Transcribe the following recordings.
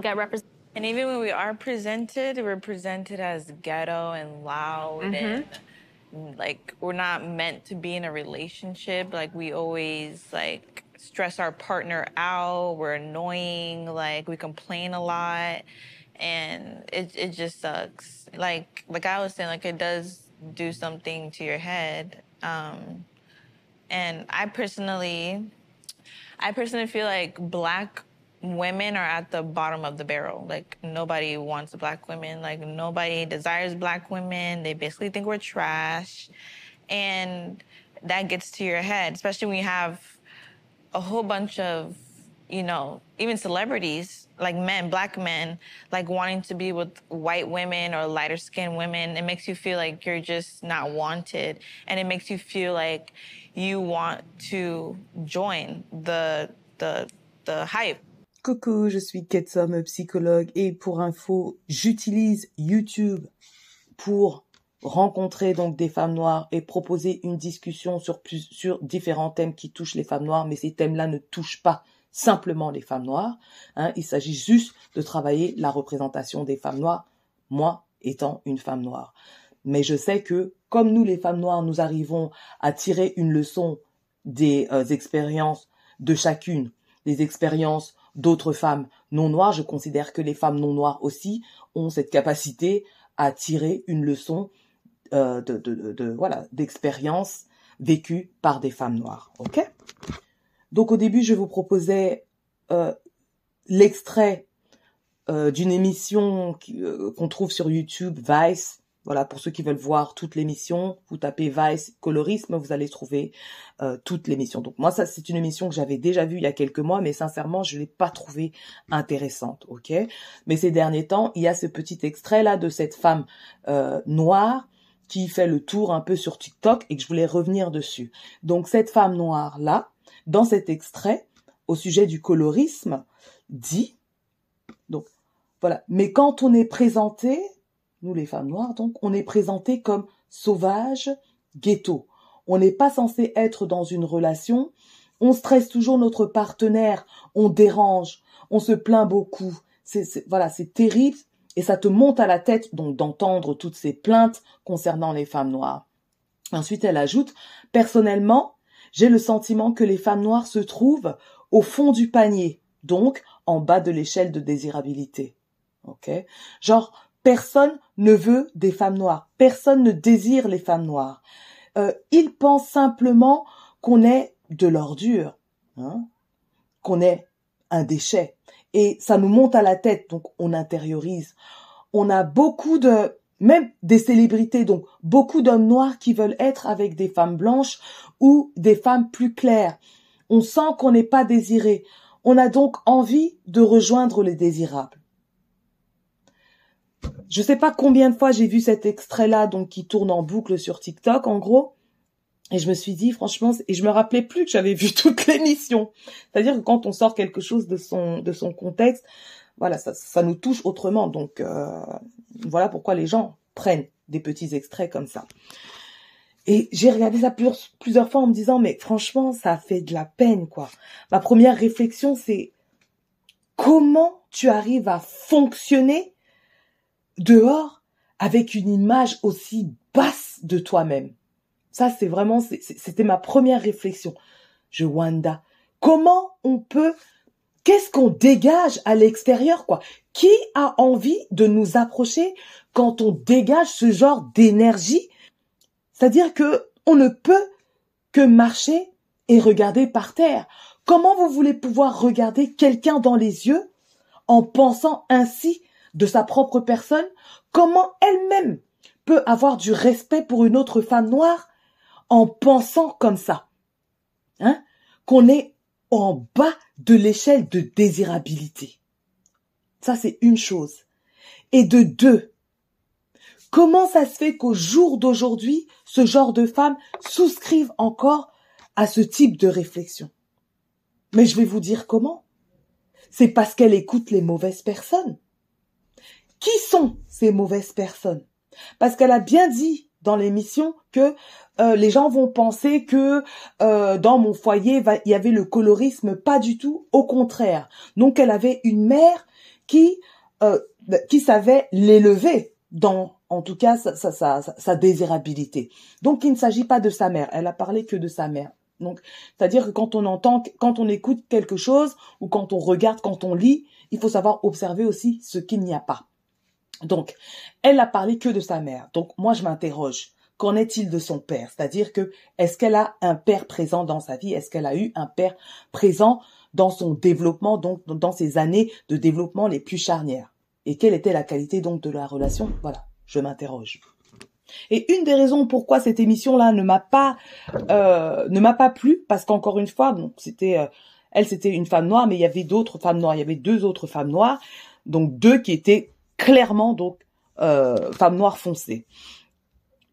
get represented. And even when we are presented, we're presented as ghetto and loud and like we're not meant to be in a relationship. Like we always like stress our partner out. We're annoying. Like we complain a lot, and it it just sucks. Like like I was saying, like it does do something to your head. Um, and I personally, I personally feel like black women are at the bottom of the barrel. Like nobody wants black women. Like nobody desires black women. They basically think we're trash. And that gets to your head, especially when you have a whole bunch of, you know, even celebrities, like men, black men, like wanting to be with white women or lighter skinned women. It makes you feel like you're just not wanted. And it makes you feel like you want to join the the the hype. Coucou, je suis Ketsom, psychologue, et pour info, j'utilise YouTube pour rencontrer donc des femmes noires et proposer une discussion sur plus, sur différents thèmes qui touchent les femmes noires, mais ces thèmes-là ne touchent pas simplement les femmes noires. Hein, il s'agit juste de travailler la représentation des femmes noires, moi étant une femme noire. Mais je sais que comme nous les femmes noires, nous arrivons à tirer une leçon des euh, expériences de chacune, des expériences d'autres femmes non noires, je considère que les femmes non noires aussi ont cette capacité à tirer une leçon euh, de, voilà d'expériences vécues par des femmes noires. Ok. Donc au début, je vous proposais euh, l'extrait euh, d'une émission euh, qu'on trouve sur YouTube, Vice, voilà, pour ceux qui veulent voir toute l'émission, vous tapez Vice colorisme, vous allez trouver euh, toute l'émission. Donc moi, ça c'est une émission que j'avais déjà vue il y a quelques mois, mais sincèrement, je l'ai pas trouvée intéressante, ok? Mais ces derniers temps, il y a ce petit extrait là de cette femme euh, noire qui fait le tour un peu sur TikTok et que je voulais revenir dessus. Donc cette femme noire là, dans cet extrait, au sujet du colorisme, dit donc voilà. Mais quand on est présenté nous les femmes noires, donc, on est présenté comme sauvages, ghetto. On n'est pas censé être dans une relation. On stresse toujours notre partenaire. On dérange. On se plaint beaucoup. C'est, voilà, c'est terrible. Et ça te monte à la tête, donc, d'entendre toutes ces plaintes concernant les femmes noires. Ensuite, elle ajoute, personnellement, j'ai le sentiment que les femmes noires se trouvent au fond du panier, donc en bas de l'échelle de désirabilité. Ok? Genre, Personne ne veut des femmes noires. Personne ne désire les femmes noires. Euh, ils pensent simplement qu'on est de l'ordure, hein, qu'on est un déchet. Et ça nous monte à la tête, donc on intériorise. On a beaucoup de, même des célébrités, donc beaucoup d'hommes noirs qui veulent être avec des femmes blanches ou des femmes plus claires. On sent qu'on n'est pas désiré. On a donc envie de rejoindre les désirables je sais pas combien de fois j'ai vu cet extrait-là, donc qui tourne en boucle sur TikTok, en gros. Et je me suis dit, franchement, et je me rappelais plus que j'avais vu toute l'émission. C'est-à-dire que quand on sort quelque chose de son, de son contexte, voilà, ça, ça nous touche autrement. Donc, euh, voilà pourquoi les gens prennent des petits extraits comme ça. Et j'ai regardé ça plusieurs, plusieurs fois en me disant, mais franchement, ça fait de la peine, quoi. Ma première réflexion, c'est comment tu arrives à fonctionner dehors avec une image aussi basse de toi-même. Ça, c'est vraiment, c'était ma première réflexion. Je Wanda, comment on peut, qu'est-ce qu'on dégage à l'extérieur, quoi? Qui a envie de nous approcher quand on dégage ce genre d'énergie? C'est-à-dire que on ne peut que marcher et regarder par terre. Comment vous voulez pouvoir regarder quelqu'un dans les yeux en pensant ainsi de sa propre personne, comment elle-même peut avoir du respect pour une autre femme noire en pensant comme ça. Hein? Qu'on est en bas de l'échelle de désirabilité. Ça, c'est une chose. Et de deux, comment ça se fait qu'au jour d'aujourd'hui, ce genre de femmes souscrivent encore à ce type de réflexion? Mais je vais vous dire comment. C'est parce qu'elle écoute les mauvaises personnes. Qui sont ces mauvaises personnes? Parce qu'elle a bien dit dans l'émission que euh, les gens vont penser que euh, dans mon foyer il y avait le colorisme, pas du tout, au contraire. Donc elle avait une mère qui euh, qui savait l'élever dans en tout cas sa, sa, sa, sa désirabilité. Donc il ne s'agit pas de sa mère, elle a parlé que de sa mère. Donc c'est-à-dire que quand on entend, quand on écoute quelque chose ou quand on regarde, quand on lit, il faut savoir observer aussi ce qu'il n'y a pas. Donc elle a parlé que de sa mère. Donc moi je m'interroge. Qu'en est-il de son père? C'est-à-dire que est-ce qu'elle a un père présent dans sa vie? Est-ce qu'elle a eu un père présent dans son développement, donc dans ses années de développement les plus charnières? Et quelle était la qualité donc de la relation? Voilà, je m'interroge. Et une des raisons pourquoi cette émission-là ne m'a pas euh, ne m'a pas plu, parce qu'encore une fois, c'était euh, elle c'était une femme noire, mais il y avait d'autres femmes noires, il y avait deux autres femmes noires, donc deux qui étaient clairement donc euh, femmes noires foncées.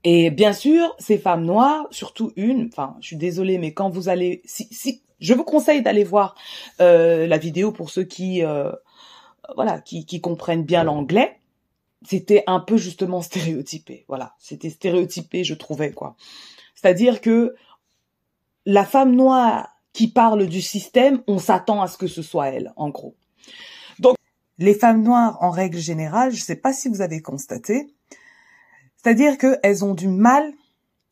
Et bien sûr, ces femmes noires, surtout une, enfin, je suis désolée, mais quand vous allez, si, si, je vous conseille d'aller voir euh, la vidéo pour ceux qui, euh, voilà, qui, qui comprennent bien l'anglais. C'était un peu justement stéréotypé, voilà, c'était stéréotypé, je trouvais quoi. C'est-à-dire que la femme noire qui parle du système, on s'attend à ce que ce soit elle, en gros. Les femmes noires, en règle générale, je ne sais pas si vous avez constaté, c'est-à-dire qu'elles ont du mal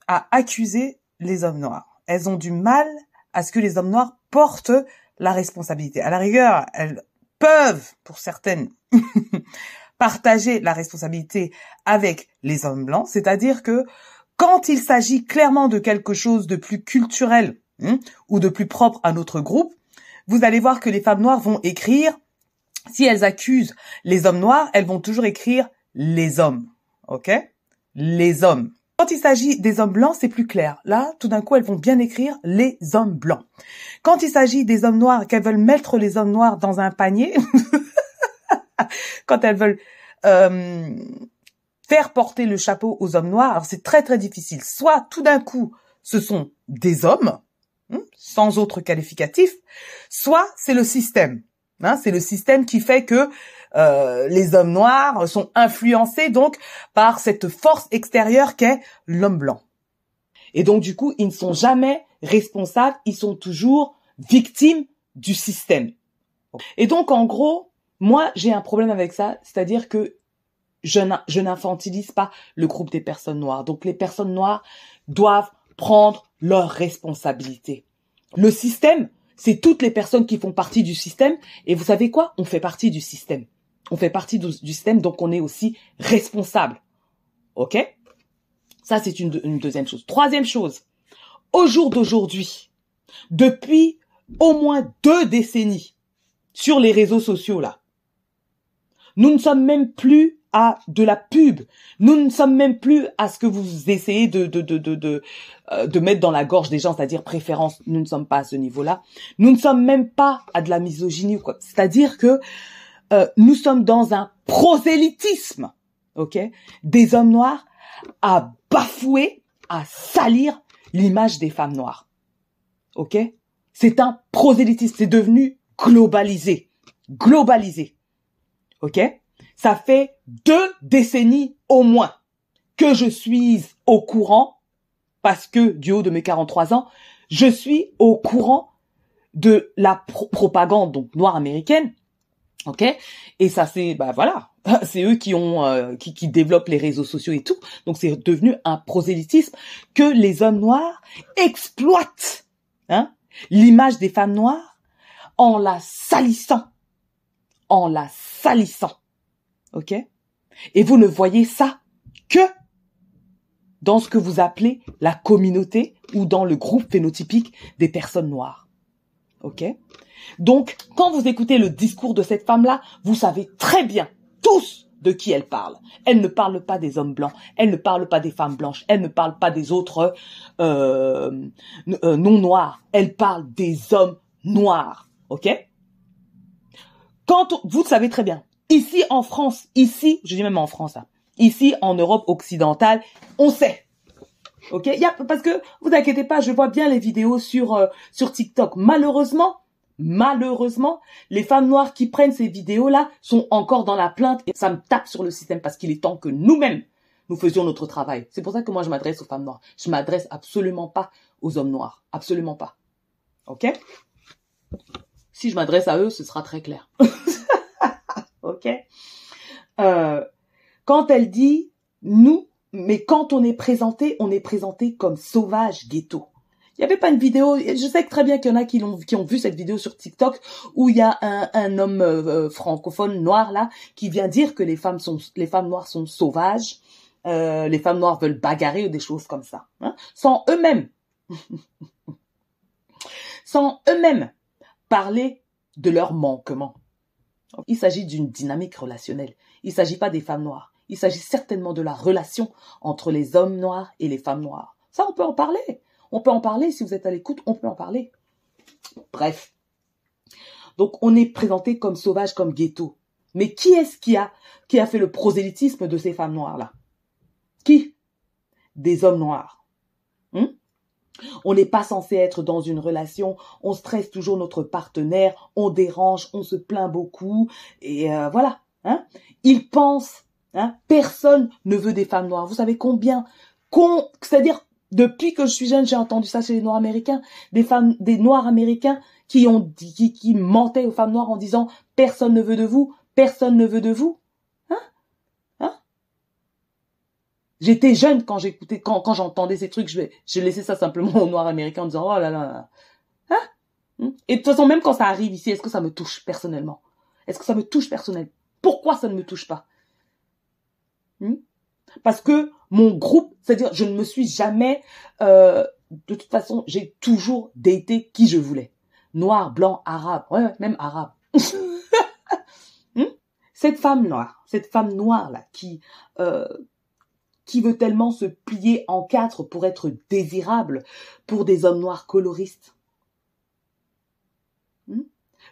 à accuser les hommes noirs. Elles ont du mal à ce que les hommes noirs portent la responsabilité. À la rigueur, elles peuvent, pour certaines, partager la responsabilité avec les hommes blancs, c'est-à-dire que quand il s'agit clairement de quelque chose de plus culturel hein, ou de plus propre à notre groupe, vous allez voir que les femmes noires vont écrire, si elles accusent les hommes noirs, elles vont toujours écrire les hommes. OK? Les hommes. Quand il s'agit des hommes blancs, c'est plus clair. Là, tout d'un coup, elles vont bien écrire les hommes blancs. Quand il s'agit des hommes noirs, qu'elles veulent mettre les hommes noirs dans un panier, quand elles veulent euh, faire porter le chapeau aux hommes noirs, alors c'est très très difficile. Soit tout d'un coup, ce sont des hommes, hein, sans autre qualificatif, soit c'est le système. Hein, c'est le système qui fait que euh, les hommes noirs sont influencés donc par cette force extérieure qu'est l'homme blanc. Et donc du coup, ils ne sont jamais responsables, ils sont toujours victimes du système. Et donc en gros, moi j'ai un problème avec ça, c'est-à-dire que je n'infantilise pas le groupe des personnes noires. Donc les personnes noires doivent prendre leurs responsabilités. Le système, c'est toutes les personnes qui font partie du système. Et vous savez quoi? On fait partie du système. On fait partie du, système, donc on est aussi responsable. OK? Ça, c'est une, une deuxième chose. Troisième chose. Au jour d'aujourd'hui, depuis au moins deux décennies, sur les réseaux sociaux, là, nous ne sommes même plus à de la pub. Nous ne sommes même plus à ce que vous essayez de de de de de, euh, de mettre dans la gorge des gens, c'est-à-dire préférence. Nous ne sommes pas à ce niveau-là. Nous ne sommes même pas à de la misogynie ou quoi. C'est-à-dire que euh, nous sommes dans un prosélytisme, ok, des hommes noirs à bafouer, à salir l'image des femmes noires, ok? C'est un prosélytisme. C'est devenu globalisé, globalisé, ok? Ça fait deux décennies au moins que je suis au courant, parce que du haut de mes 43 ans, je suis au courant de la propagande donc noire américaine, ok? Et ça c'est bah voilà, c'est eux qui ont euh, qui, qui développent les réseaux sociaux et tout, donc c'est devenu un prosélytisme que les hommes noirs exploitent, hein, l'image des femmes noires en la salissant, en la salissant. OK? Et vous ne voyez ça que dans ce que vous appelez la communauté ou dans le groupe phénotypique des personnes noires. OK? Donc, quand vous écoutez le discours de cette femme-là, vous savez très bien, tous, de qui elle parle. Elle ne parle pas des hommes blancs, elle ne parle pas des femmes blanches, elle ne parle pas des autres euh, euh non noirs, elle parle des hommes noirs. OK? Quand vous savez très bien, Ici en France, ici, je dis même en France, hein, ici en Europe occidentale, on sait. Ok, parce que vous inquiétez pas, je vois bien les vidéos sur euh, sur TikTok. Malheureusement, malheureusement, les femmes noires qui prennent ces vidéos-là sont encore dans la plainte et ça me tape sur le système parce qu'il est temps que nous-mêmes nous faisions notre travail. C'est pour ça que moi je m'adresse aux femmes noires. Je m'adresse absolument pas aux hommes noirs, absolument pas. Ok? Si je m'adresse à eux, ce sera très clair. ok? Euh, Quand elle dit nous, mais quand on est présenté, on est présenté comme sauvage ghetto. Il n'y avait pas une vidéo, je sais très bien qu'il y en a qui, ont, qui ont vu cette vidéo sur TikTok où il y a un, un homme euh, francophone noir là qui vient dire que les femmes sont les femmes noires sont sauvages, euh, les femmes noires veulent bagarrer ou des choses comme ça, hein, sans eux-mêmes, sans eux-mêmes parler de leurs manquements. Il s'agit d'une dynamique relationnelle. Il ne s'agit pas des femmes noires. Il s'agit certainement de la relation entre les hommes noirs et les femmes noires. Ça, on peut en parler. On peut en parler, si vous êtes à l'écoute, on peut en parler. Bref. Donc on est présenté comme sauvage, comme ghetto. Mais qui est-ce qui a, qui a fait le prosélytisme de ces femmes noires-là? Qui? Des hommes noirs. On n'est pas censé être dans une relation, on stresse toujours notre partenaire, on dérange, on se plaint beaucoup, et euh, voilà. Hein Ils pensent, hein, personne ne veut des femmes noires. Vous savez combien, c'est-à-dire depuis que je suis jeune, j'ai entendu ça chez les Noirs américains, des femmes, des Noirs américains qui ont qui, qui mentaient aux femmes noires en disant personne ne veut de vous, personne ne veut de vous. Hein Hein J'étais jeune quand j'écoutais, quand, j'entendais ces trucs, je laissais ça simplement aux Noirs américains en disant oh là là. Hein? Hmm? Et de toute façon, même quand ça arrive ici, est-ce que ça me touche personnellement? Est-ce que ça me touche personnellement Pourquoi ça ne me touche pas? Hmm? Parce que mon groupe, c'est-à-dire je ne me suis jamais, euh, de toute façon, j'ai toujours daté qui je voulais. Noir, blanc, arabe, ouais, même arabe. Hmm? cette femme noire, cette femme noire là, qui euh, qui veut tellement se plier en quatre pour être désirable pour des hommes noirs coloristes? Hmm?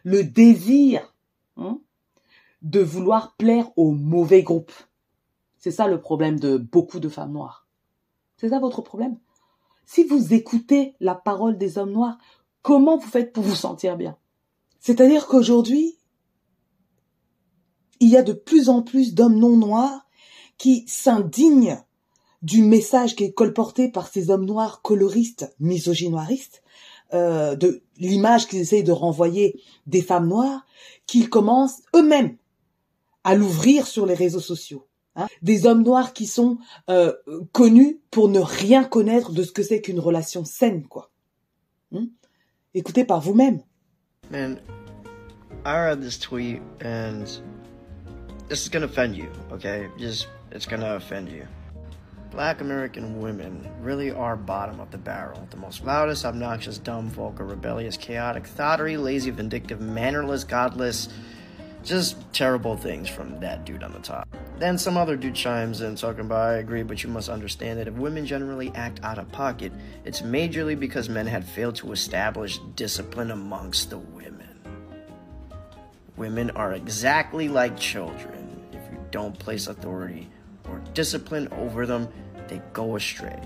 Le désir hmm, de vouloir plaire au mauvais groupe. C'est ça le problème de beaucoup de femmes noires. C'est ça votre problème? Si vous écoutez la parole des hommes noirs, comment vous faites pour vous sentir bien? C'est-à-dire qu'aujourd'hui, il y a de plus en plus d'hommes non noirs qui s'indignent du message qui est colporté par ces hommes noirs coloristes, misogynoiristes, euh, de l'image qu'ils essayent de renvoyer des femmes noires, qu'ils commencent eux-mêmes à l'ouvrir sur les réseaux sociaux. Hein, des hommes noirs qui sont euh, connus pour ne rien connaître de ce que c'est qu'une relation saine, quoi. Hmm? Écoutez par vous-même. I read this tweet and this is gonna offend you, okay? Just it's gonna offend you. Black American women really are bottom of the barrel. The most loudest, obnoxious, dumb, vulgar, rebellious, chaotic, thoughty, lazy, vindictive, mannerless, godless, just terrible things from that dude on the top. Then some other dude chimes in talking about, I agree, but you must understand that if women generally act out of pocket, it's majorly because men had failed to establish discipline amongst the women. Women are exactly like children. If you don't place authority or discipline over them, they go astray.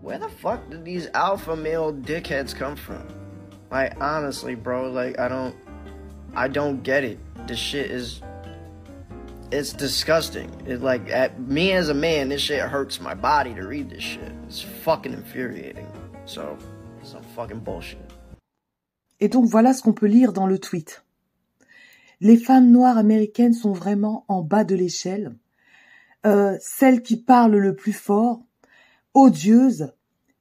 Where the fuck did these alpha male dickheads come from? Like, honestly, bro, like, I don't. I don't get it. This shit is it's disgusting. It like at me as a man, this shit hurts my body to read this shit. It's fucking infuriating. So, some fucking bullshit. Et donc voilà ce qu'on peut lire dans le tweet. Les femmes noires américaines sont vraiment en bas de l'échelle. Euh, celles qui parlent le plus fort, odieuses,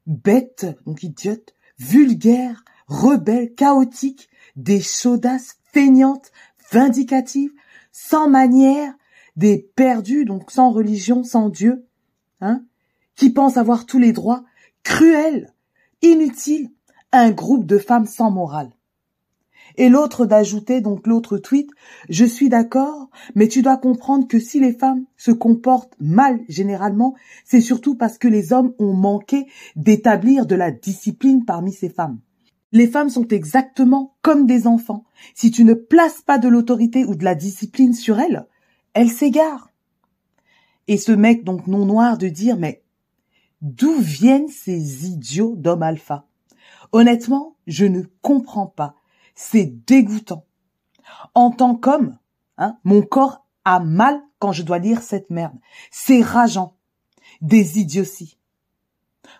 bêtes, donc idiotes, vulgaires, rebelles, chaotiques, des chaudasses feignantes, vindicatives, sans manière, des perdus, donc sans religion, sans Dieu, hein, qui pensent avoir tous les droits, cruels, inutiles, un groupe de femmes sans morale. Et l'autre d'ajouter, donc l'autre tweet, je suis d'accord, mais tu dois comprendre que si les femmes se comportent mal généralement, c'est surtout parce que les hommes ont manqué d'établir de la discipline parmi ces femmes. Les femmes sont exactement comme des enfants. Si tu ne places pas de l'autorité ou de la discipline sur elles, elles s'égarent. Et ce mec donc non noir de dire mais d'où viennent ces idiots d'hommes alpha? Honnêtement, je ne comprends pas. C'est dégoûtant. En tant qu'homme, hein, mon corps a mal quand je dois lire cette merde. C'est rageant. Des idioties.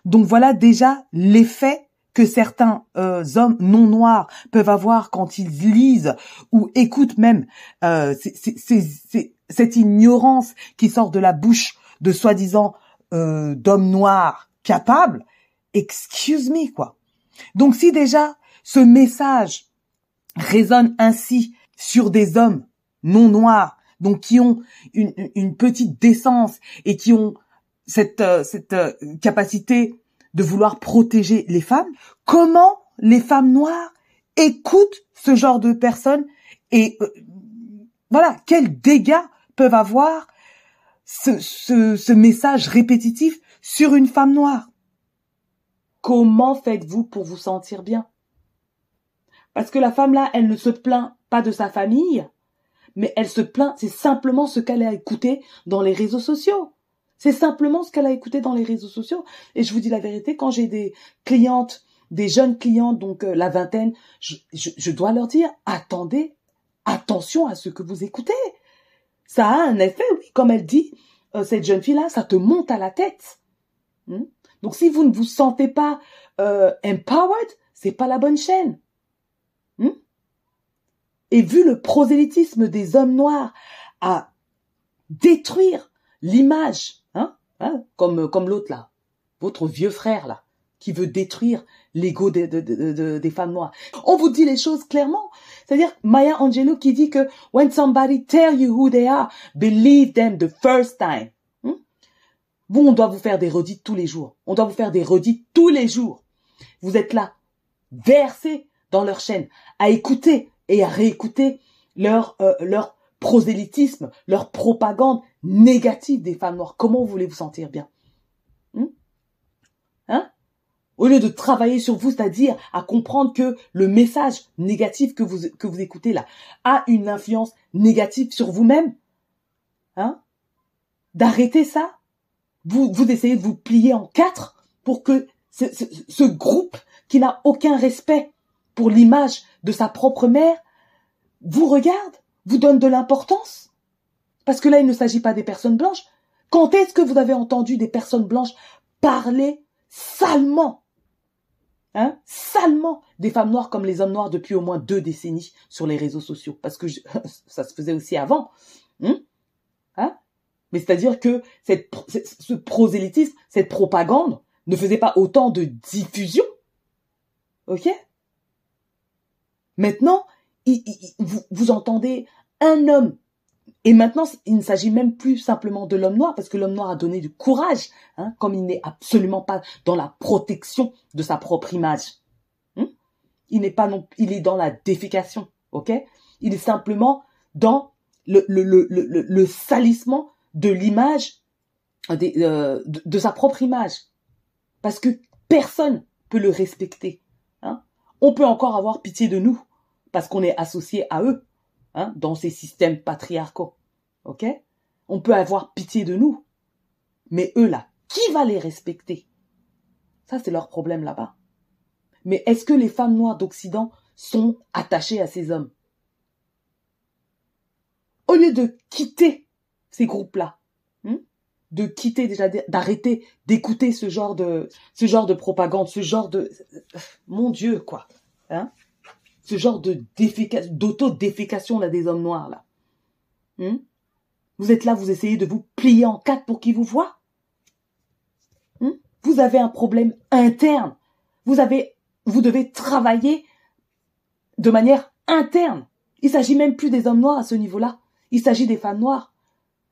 Donc voilà déjà l'effet que certains euh, hommes non noirs peuvent avoir quand ils lisent ou écoutent même euh, cette ignorance qui sort de la bouche de soi-disant euh, d'hommes noirs capables, excuse me quoi. Donc si déjà ce message résonne ainsi sur des hommes non noirs, donc qui ont une, petite décence et qui ont cette, euh, cette euh, capacité de vouloir protéger les femmes, comment les femmes noires écoutent ce genre de personnes et euh, voilà, quels dégâts peuvent avoir ce, ce message répétitif sur une femme noire? Comment faites-vous pour vous sentir bien? Parce que la femme là, elle ne se plaint pas de sa famille, mais elle se plaint, c'est simplement ce qu'elle a écouté dans les réseaux sociaux. C'est simplement ce qu'elle a écouté dans les réseaux sociaux. Et je vous dis la vérité, quand j'ai des clientes, des jeunes clientes, donc euh, la vingtaine, je, dois leur dire, attendez, attention à ce que vous écoutez. Ça a un effet, oui, comme elle dit, euh, cette jeune fille-là, ça te monte à la tête. Hmm? Donc si vous ne vous sentez pas euh, empowered, c'est pas la bonne chaîne. Hmm? Et vu le prosélytisme des hommes noirs à détruire l'image Hein, comme comme l'autre là, votre vieux frère là, qui veut détruire l'ego des, des femmes noires. On vous dit les choses clairement. C'est-à-dire Maya Angelou qui dit que when somebody tell you who they are, believe them the first time. Hmm? Vous, on doit vous faire des redites tous les jours. On doit vous faire des redites tous les jours. Vous êtes là, versés dans leur chaîne, à écouter et à réécouter leur euh, leur prosélytisme, leur propagande négative des femmes noires. Comment voulez vous sentir bien? Hmm? Hein? Au lieu de travailler sur vous, c'est-à-dire à comprendre que le message négatif que vous, que vous écoutez là a une influence négative sur vous-même, hein? D'arrêter ça? Vous, vous essayez de vous plier en quatre pour que ce groupe qui n'a aucun respect pour l'image de sa propre mère vous regarde vous donne de l'importance. Parce que là, il ne s'agit pas des personnes blanches. Quand est-ce que vous avez entendu des personnes blanches parler salement? Hein, salement. Des femmes noires comme les hommes noirs depuis au moins deux décennies sur les réseaux sociaux, parce que ça se faisait aussi avant. Hein, hein? Mais c'est-à-dire que cette, ce prosélytisme, cette propagande ne faisait pas autant de diffusion. Ok? Maintenant, vous, entendez un homme et maintenant, il ne s'agit même plus simplement de l'homme noir, parce que l'homme noir a donné du courage, hein, comme il n'est absolument pas dans la protection de sa propre image. Hein? Il n'est pas non, il est dans la défication, ok? Il est simplement dans le, salissement de l'image, euh, de, de, sa propre image, parce que personne peut le respecter. Hein? On peut encore avoir pitié de nous, parce qu'on est associé à eux, hein, dans ces systèmes patriarcaux. Ok? On peut avoir pitié de nous, mais eux là, qui va les respecter? Ça, c'est leur problème là-bas. Mais est-ce que les femmes noires d'Occident sont attachées à ces hommes? Au lieu de quitter ces groupes-là, hmm, de quitter déjà, d'arrêter d'écouter ce genre de, ce genre de propagande, ce genre de, mon Dieu, quoi, hein? Ce genre de d'auto-défécation là des hommes noirs là. Hmm? vous êtes là, vous essayez de vous plier en quatre pour qu'ils vous voient? Hmm? vous avez un problème interne. Vous avez, vous devez travailler de manière interne. Il s'agit même plus des hommes noirs à ce niveau-là. Il s'agit des femmes noires,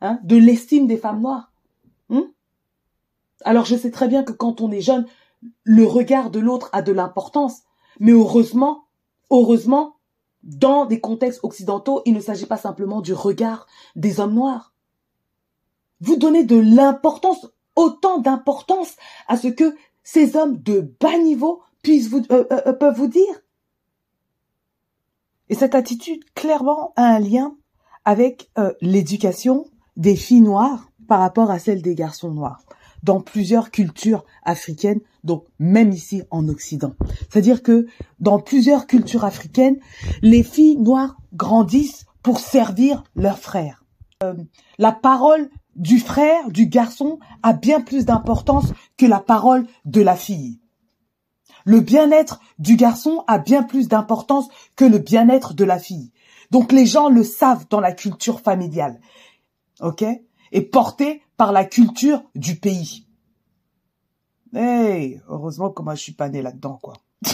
hein, de l'estime des femmes noires. Hmm? Alors je sais très bien que quand on est jeune, le regard de l'autre a de l'importance, mais heureusement, Heureusement, dans des contextes occidentaux, il ne s'agit pas simplement du regard des hommes noirs. Vous donnez de l'importance, autant d'importance à ce que ces hommes de bas niveau puissent vous, euh, euh, euh, peuvent vous dire. Et cette attitude, clairement, a un lien avec l'éducation des filles noires par rapport à celle des garçons noirs dans plusieurs cultures africaines, donc même ici en Occident. C'est-à-dire que dans plusieurs cultures africaines, les filles noires grandissent pour servir leurs frères. Euh, la parole du frère, du garçon, a bien plus d'importance que la parole de la fille. le bien-être du garçon a bien plus d'importance que le bien-être de la fille. Donc les gens le savent dans la culture familiale. OK? Et porté par la culture du pays. Hey, heureusement que moi je suis pas née là-dedans quoi.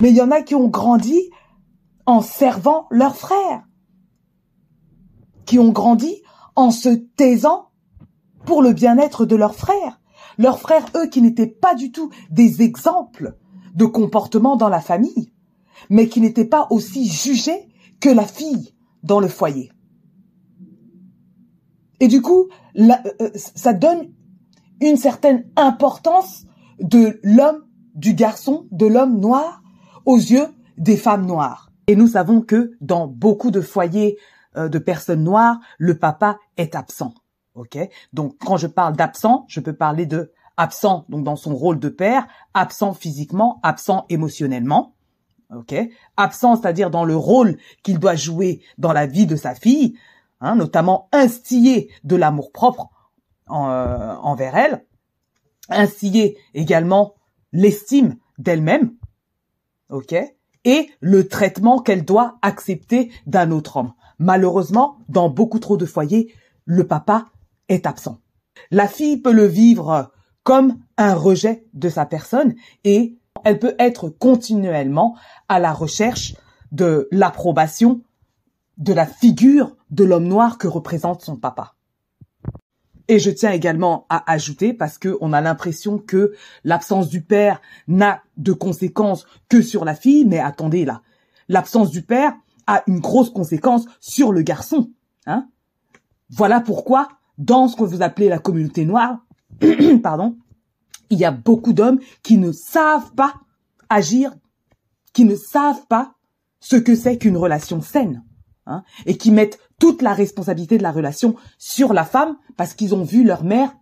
Mais il y en a qui ont grandi en servant leurs frères. Qui ont grandi en se taisant pour le bien-être de leurs frères. Leurs frères, eux, qui n'étaient pas du tout des exemples de comportement dans la famille, mais qui n'étaient pas aussi jugés que la fille dans le foyer. Et du coup, euh, euh, ça donne une certaine importance de l'homme, du garçon, de l'homme noir aux yeux des femmes noires. Et nous savons que dans beaucoup de foyers euh, de personnes noires, le papa est absent. Ok, donc quand je parle d'absent, je peux parler de absent donc dans son rôle de père, absent physiquement, absent émotionnellement. Ok, absent c'est-à-dire dans le rôle qu'il doit jouer dans la vie de sa fille, hein, notamment instiller de l'amour propre euh, envers elle, instiller également l'estime d'elle-même, ok, et le traitement qu'elle doit accepter d'un autre homme. Malheureusement, dans beaucoup trop de foyers, le papa est absent. La fille peut le vivre comme un rejet de sa personne et elle peut être continuellement à la recherche de l'approbation de la figure de l'homme noir que représente son papa. Et je tiens également à ajouter, parce que on a l'impression que l'absence du père n'a de conséquences que sur la fille, mais attendez là, l'absence du père a une grosse conséquence sur le garçon. Hein voilà pourquoi, dans ce que vous appelez la communauté noire, pardon, il y a beaucoup d'hommes qui ne savent pas agir, qui ne savent pas ce que c'est qu'une relation saine. Hein, et qui mettent toute la responsabilité de la relation sur la femme parce qu'ils ont vu leur mère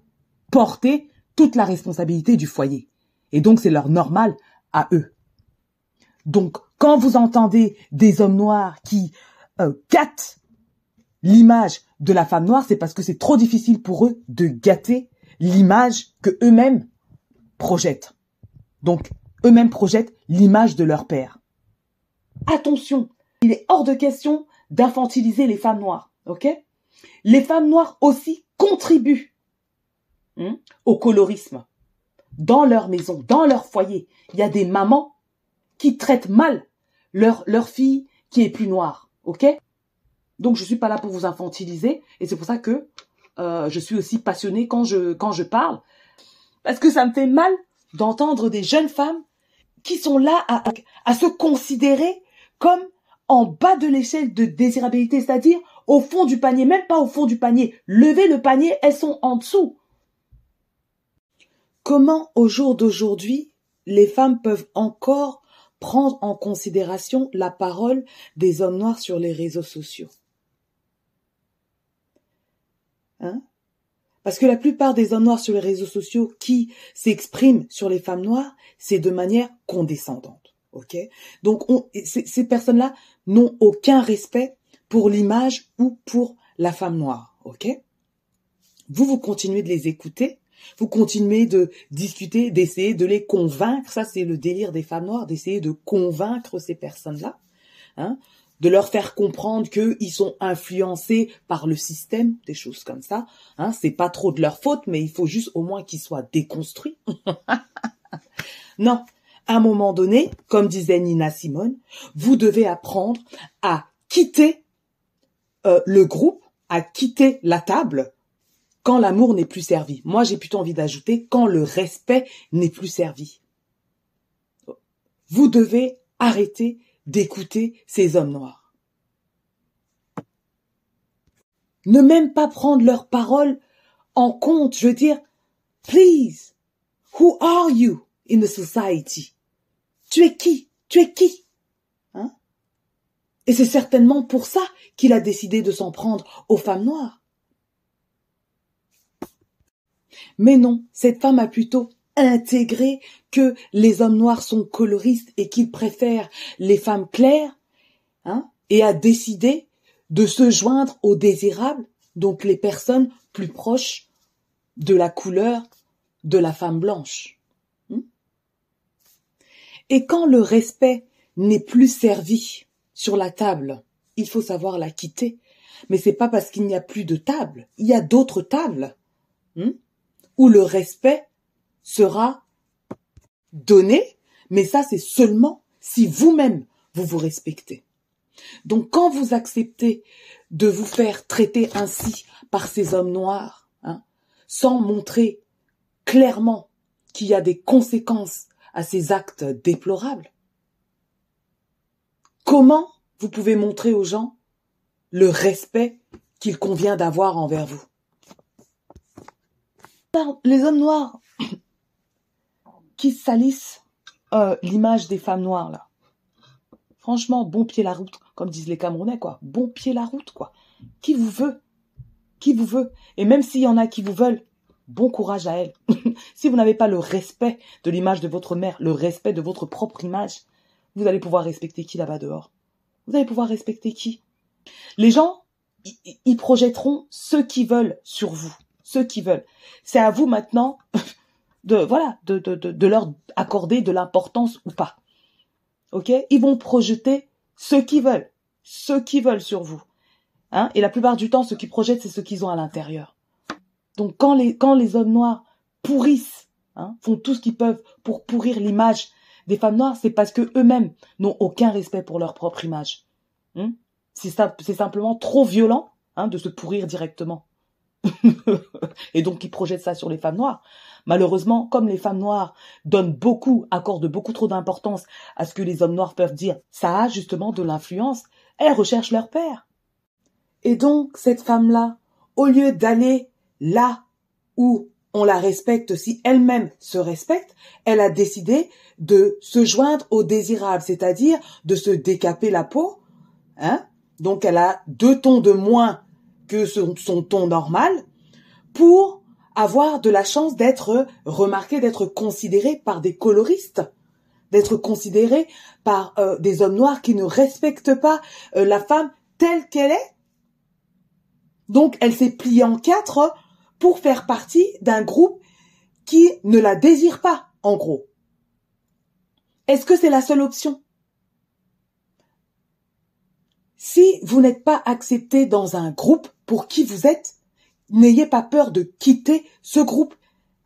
porter toute la responsabilité du foyer. Et donc c'est leur normal à eux. Donc quand vous entendez des hommes noirs qui euh, gâtent l'image de la femme noire, c'est parce que c'est trop difficile pour eux de gâter l'image que eux-mêmes projettent. Donc eux-mêmes projettent l'image de leur père. Attention, il est hors de question d'infantiliser les femmes noires, ok? Les femmes noires aussi contribuent hein, au colorisme. Dans leur maison, dans leur foyer. Il y a des mamans qui traitent mal leur, leur fille qui est plus noire, ok? Donc je suis pas là pour vous infantiliser et c'est pour ça que euh, je suis aussi passionnée quand je parle. Parce que ça me fait mal d'entendre des jeunes femmes qui sont là à se considérer comme en bas de l'échelle de désirabilité, c'est-à-dire au fond du panier, même pas au fond du panier. Levez le panier, elles sont en dessous. Comment au jour d'aujourd'hui les femmes peuvent encore prendre en considération la parole des hommes noirs sur les réseaux sociaux? Hein? Parce que la plupart des hommes noirs sur les réseaux sociaux qui s'expriment sur les femmes noires, c'est de manière condescendante. Ok? Donc ces personnes-là n'ont aucun respect pour l'image ou pour la femme noire, ok? Vous, vous continuez de les écouter, vous continuez de discuter, d'essayer de les convaincre, ça c'est le délire des femmes noires, d'essayer de convaincre ces personnes-là, hein de leur faire comprendre qu'ils sont influencés par le système, des choses comme ça. Hein, c'est pas trop de leur faute, mais il faut juste au moins qu'ils soient déconstruits. non, à un moment donné, comme disait Nina Simone, vous devez apprendre à quitter euh, le groupe, à quitter la table quand l'amour n'est plus servi. Moi, j'ai plutôt envie d'ajouter quand le respect n'est plus servi. Vous devez arrêter d'écouter ces hommes noirs. Ne même pas prendre leurs paroles en compte. Je veux dire, please, who are you? In the society. Tu es qui? Tu es qui? Hein? Et c'est certainement pour ça qu'il a décidé de s'en prendre aux femmes noires. Mais non, cette femme a plutôt intégré que les hommes noirs sont coloristes et qu'ils préfèrent les femmes claires, hein, et a décidé de se joindre aux désirables, donc les personnes plus proches de la couleur de la femme blanche. Et quand le respect n'est plus servi sur la table, il faut savoir la quitter. Mais c'est pas parce qu'il n'y a plus de table, il y a d'autres tables hmm, où le respect sera donné, mais ça c'est seulement si vous-même vous vous respectez. Donc quand vous acceptez de vous faire traiter ainsi par ces hommes noirs, hein, sans montrer clairement qu'il y a des conséquences à ces actes déplorables, comment vous pouvez montrer aux gens le respect qu'il convient d'avoir envers vous? Les hommes noirs qui salissent euh, l'image des femmes noires, là, Franchement, bon pied la route, comme disent les Camerounais, quoi. Bon pied la route, quoi. Qui vous veut? Qui vous veut? Et même s'il y en a qui vous veulent, bon courage à elle. si vous n'avez pas le respect de l'image de votre mère, le respect de votre propre image, vous allez pouvoir respecter qui là-bas dehors? Vous allez pouvoir respecter qui? Les gens, ils projetteront ce qu'ils veulent sur vous, ceux qui veulent. C'est à vous maintenant de voilà de, leur accorder de l'importance ou pas. Ok? Ils vont projeter ce qu'ils veulent, ce qu'ils veulent sur vous. Hein? Et la plupart du temps, ce qu'ils projettent, c'est ce qu'ils ont à l'intérieur. Donc quand les, quand les hommes noirs pourrissent, hein, font tout ce qu'ils peuvent pour pourrir l'image des femmes noires, c'est parce que eux-mêmes n'ont aucun respect pour leur propre image. Hein? C'est simplement trop violent hein, de se pourrir directement. et donc ils projettent ça sur les femmes noires. Malheureusement, comme les femmes noires donnent beaucoup, accordent beaucoup trop d'importance à ce que les hommes noirs peuvent dire, ça a justement de l'influence, elles recherchent leur père. Et donc, cette femme-là, au lieu d'aller là où on la respecte si elle-même se respecte, elle a décidé de se joindre au désirable, c'est-à-dire de se décaper la peau, hein. Donc elle a deux tons de moins que son, ton normal pour avoir de la chance d'être remarqué, d'être considéré par des coloristes, d'être considéré par euh, des hommes noirs qui ne respectent pas euh, la femme telle qu'elle est. Donc elle s'est pliée en quatre pour faire partie d'un groupe qui ne la désire pas, en gros. Est-ce que c'est la seule option? Si vous n'êtes pas accepté dans un groupe pour qui vous êtes, n'ayez pas peur de quitter ce groupe,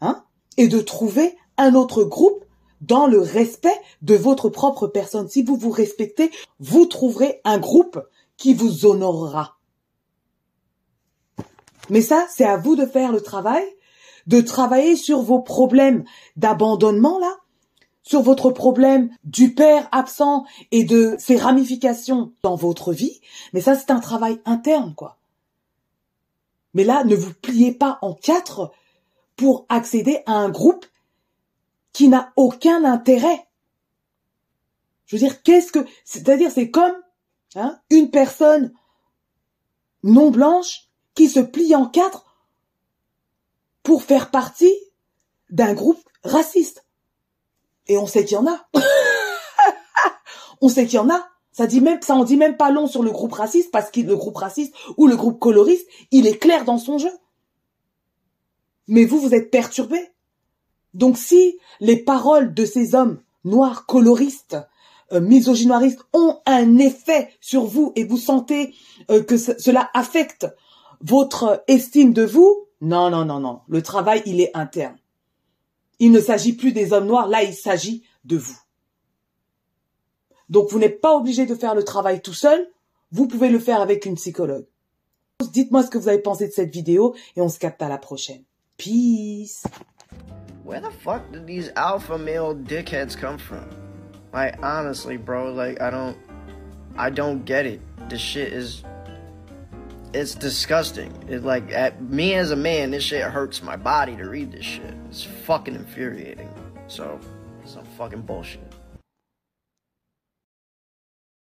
hein, et de trouver un autre groupe dans le respect de votre propre personne. Si vous vous respectez, vous trouverez un groupe qui vous honorera. Mais ça, c'est à vous de faire le travail, de travailler sur vos problèmes d'abandonnement, là, sur votre problème du père absent et de ses ramifications dans votre vie. Mais ça, c'est un travail interne, quoi. Mais là, ne vous pliez pas en quatre pour accéder à un groupe qui n'a aucun intérêt. Je veux dire, qu'est-ce que, c'est-à-dire, c'est comme hein, une personne non blanche qui se plie en quatre pour faire partie d'un groupe raciste. Et on sait qu'il y en a. on sait qu'il y en a. Ça dit même, ça dit même pas long sur le groupe raciste parce que le groupe raciste ou le groupe coloriste, il est clair dans son jeu. Mais vous, vous êtes perturbé. Donc si les paroles de ces hommes noirs coloristes, euh, misogynoiristes ont un effet sur vous et vous sentez euh, que cela affecte votre estime de vous, non, non, non, non. Le travail, il est interne. Il ne s'agit plus des hommes noirs, là, il s'agit de vous. Donc vous n'êtes pas obligé de faire le travail tout seul, vous pouvez le faire avec une psychologue. Dites-moi ce que vous avez pensé de cette vidéo et on se capte à la prochaine. Peace. Where the fuck did these alpha male dickheads come from? Like honestly, bro, like I don't I don't get it. This shit is it's disgusting. It like at me as a man, this shit hurts my body to read this shit. It's fucking infuriating. So, some fucking bullshit.